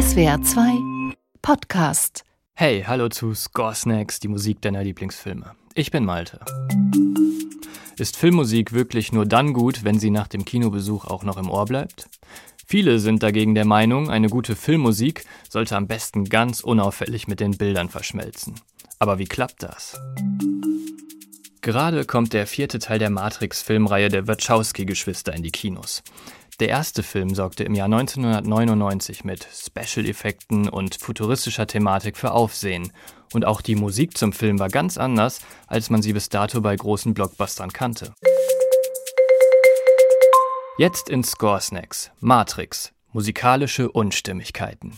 SWR 2 Podcast. Hey, hallo zu Score Snacks, die Musik deiner Lieblingsfilme. Ich bin Malte. Ist Filmmusik wirklich nur dann gut, wenn sie nach dem Kinobesuch auch noch im Ohr bleibt? Viele sind dagegen der Meinung, eine gute Filmmusik sollte am besten ganz unauffällig mit den Bildern verschmelzen. Aber wie klappt das? Gerade kommt der vierte Teil der Matrix-Filmreihe der Wachowski-Geschwister in die Kinos. Der erste Film sorgte im Jahr 1999 mit Special-Effekten und futuristischer Thematik für Aufsehen. Und auch die Musik zum Film war ganz anders, als man sie bis dato bei großen Blockbustern kannte. Jetzt in Score Snacks Matrix musikalische Unstimmigkeiten.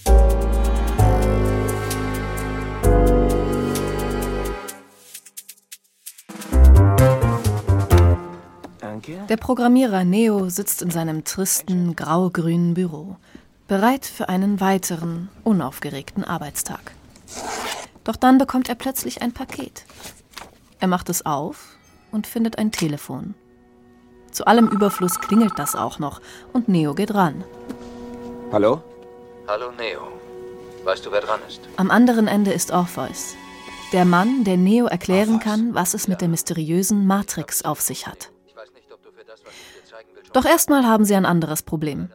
Der Programmierer Neo sitzt in seinem tristen, grau-grünen Büro, bereit für einen weiteren, unaufgeregten Arbeitstag. Doch dann bekommt er plötzlich ein Paket. Er macht es auf und findet ein Telefon. Zu allem Überfluss klingelt das auch noch und Neo geht ran. Hallo? Hallo Neo. Weißt du, wer dran ist? Am anderen Ende ist Orpheus, der Mann, der Neo erklären kann, was es mit der mysteriösen Matrix auf sich hat. Doch erstmal haben sie ein anderes Problem.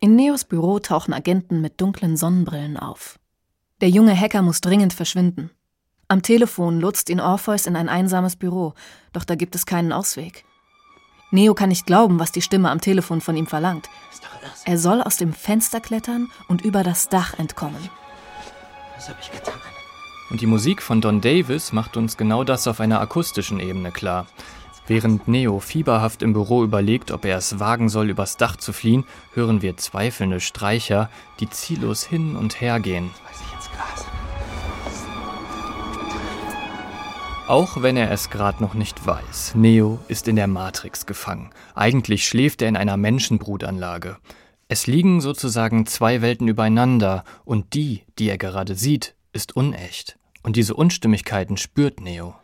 In Neos Büro tauchen Agenten mit dunklen Sonnenbrillen auf. Der junge Hacker muss dringend verschwinden. Am Telefon lotst ihn Orpheus in ein einsames Büro, doch da gibt es keinen Ausweg. Neo kann nicht glauben, was die Stimme am Telefon von ihm verlangt. Er soll aus dem Fenster klettern und über das Dach entkommen. Was habe ich getan? Und die Musik von Don Davis macht uns genau das auf einer akustischen Ebene klar. Während Neo fieberhaft im Büro überlegt, ob er es wagen soll, übers Dach zu fliehen, hören wir zweifelnde Streicher, die ziellos hin und her gehen. Auch wenn er es gerade noch nicht weiß, Neo ist in der Matrix gefangen. Eigentlich schläft er in einer Menschenbrutanlage. Es liegen sozusagen zwei Welten übereinander und die, die er gerade sieht, ist unecht. Und diese Unstimmigkeiten spürt Neo.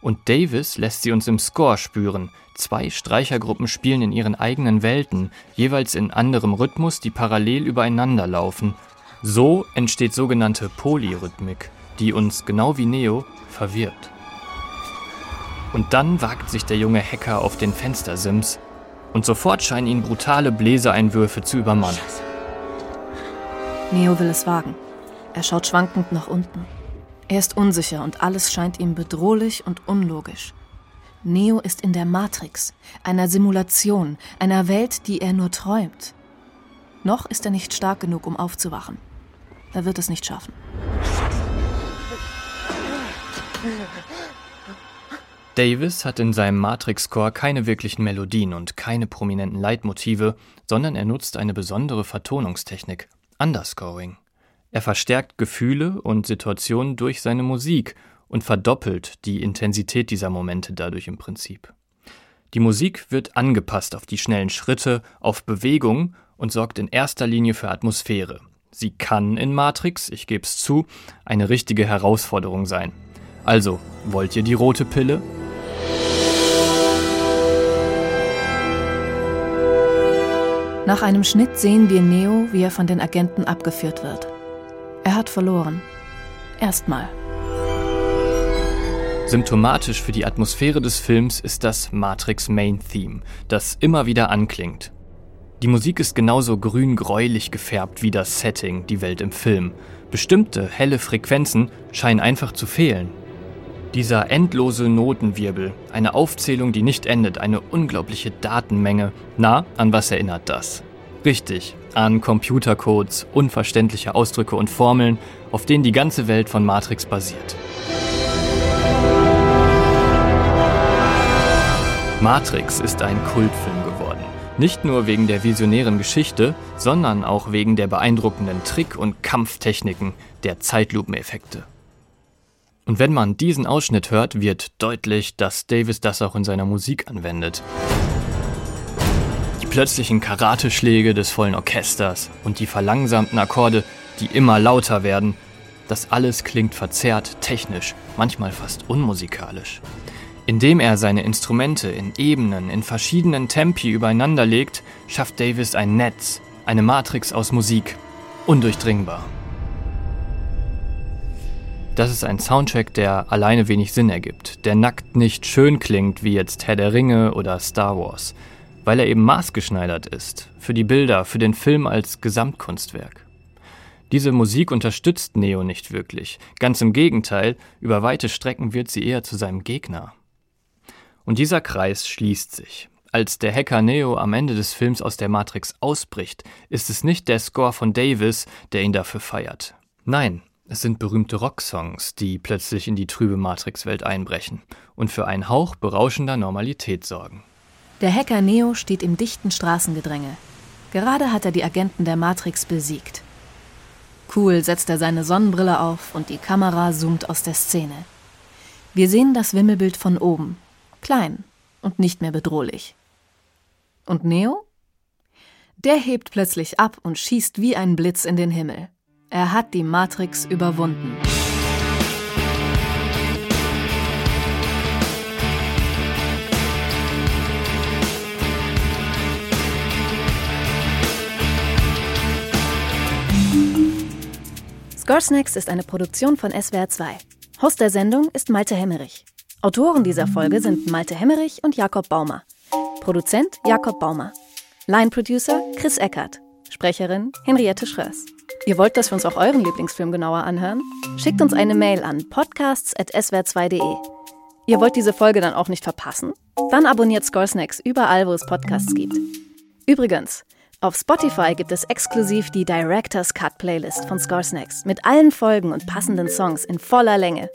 Und Davis lässt sie uns im Score spüren. Zwei Streichergruppen spielen in ihren eigenen Welten, jeweils in anderem Rhythmus, die parallel übereinander laufen. So entsteht sogenannte Polyrhythmik, die uns, genau wie Neo, verwirrt. Und dann wagt sich der junge Hacker auf den Fenstersims und sofort scheinen ihn brutale Bläsereinwürfe zu übermannen. Neo will es wagen. Er schaut schwankend nach unten. Er ist unsicher und alles scheint ihm bedrohlich und unlogisch. Neo ist in der Matrix, einer Simulation, einer Welt, die er nur träumt. Noch ist er nicht stark genug, um aufzuwachen. Er wird es nicht schaffen. Davis hat in seinem Matrix-Score keine wirklichen Melodien und keine prominenten Leitmotive, sondern er nutzt eine besondere Vertonungstechnik, Underscoring. Er verstärkt Gefühle und Situationen durch seine Musik und verdoppelt die Intensität dieser Momente dadurch im Prinzip. Die Musik wird angepasst auf die schnellen Schritte, auf Bewegung und sorgt in erster Linie für Atmosphäre. Sie kann in Matrix, ich gebe es zu, eine richtige Herausforderung sein. Also, wollt ihr die rote Pille? Nach einem Schnitt sehen wir Neo, wie er von den Agenten abgeführt wird. Er hat verloren. Erstmal. Symptomatisch für die Atmosphäre des Films ist das Matrix Main Theme, das immer wieder anklingt. Die Musik ist genauso grün-gräulich gefärbt wie das Setting, die Welt im Film. Bestimmte helle Frequenzen scheinen einfach zu fehlen. Dieser endlose Notenwirbel, eine Aufzählung, die nicht endet, eine unglaubliche Datenmenge. Na, an was erinnert das? Richtig, an Computercodes, unverständliche Ausdrücke und Formeln, auf denen die ganze Welt von Matrix basiert. Matrix ist ein Kultfilm geworden. Nicht nur wegen der visionären Geschichte, sondern auch wegen der beeindruckenden Trick- und Kampftechniken, der Zeitlupeneffekte. Und wenn man diesen Ausschnitt hört, wird deutlich, dass Davis das auch in seiner Musik anwendet. Plötzlichen Karateschläge des vollen Orchesters und die verlangsamten Akkorde, die immer lauter werden, das alles klingt verzerrt, technisch, manchmal fast unmusikalisch. Indem er seine Instrumente in Ebenen, in verschiedenen Tempi übereinander legt, schafft Davis ein Netz, eine Matrix aus Musik. undurchdringbar. Das ist ein Soundtrack, der alleine wenig Sinn ergibt, der nackt nicht schön klingt wie jetzt Herr der Ringe oder Star Wars, weil er eben maßgeschneidert ist, für die Bilder, für den Film als Gesamtkunstwerk. Diese Musik unterstützt Neo nicht wirklich, ganz im Gegenteil, über weite Strecken wird sie eher zu seinem Gegner. Und dieser Kreis schließt sich. Als der Hacker Neo am Ende des Films aus der Matrix ausbricht, ist es nicht der Score von Davis, der ihn dafür feiert. Nein, es sind berühmte Rocksongs, die plötzlich in die trübe Matrix-Welt einbrechen und für einen Hauch berauschender Normalität sorgen. Der Hacker Neo steht im dichten Straßengedränge. Gerade hat er die Agenten der Matrix besiegt. Cool setzt er seine Sonnenbrille auf und die Kamera zoomt aus der Szene. Wir sehen das Wimmelbild von oben. Klein und nicht mehr bedrohlich. Und Neo? Der hebt plötzlich ab und schießt wie ein Blitz in den Himmel. Er hat die Matrix überwunden. Scoresnacks ist eine Produktion von SWR 2. Host der Sendung ist Malte Hemmerich. Autoren dieser Folge sind Malte Hemmerich und Jakob Baumer. Produzent Jakob Baumer. Line Producer Chris Eckert. Sprecherin Henriette Schröers. Ihr wollt, dass wir uns auch euren Lieblingsfilm genauer anhören? Schickt uns eine Mail an podcasts.swr2.de. Ihr wollt diese Folge dann auch nicht verpassen? Dann abonniert Scoresnacks überall, wo es Podcasts gibt. Übrigens, auf Spotify gibt es exklusiv die Director's Cut Playlist von Scoresnacks mit allen Folgen und passenden Songs in voller Länge.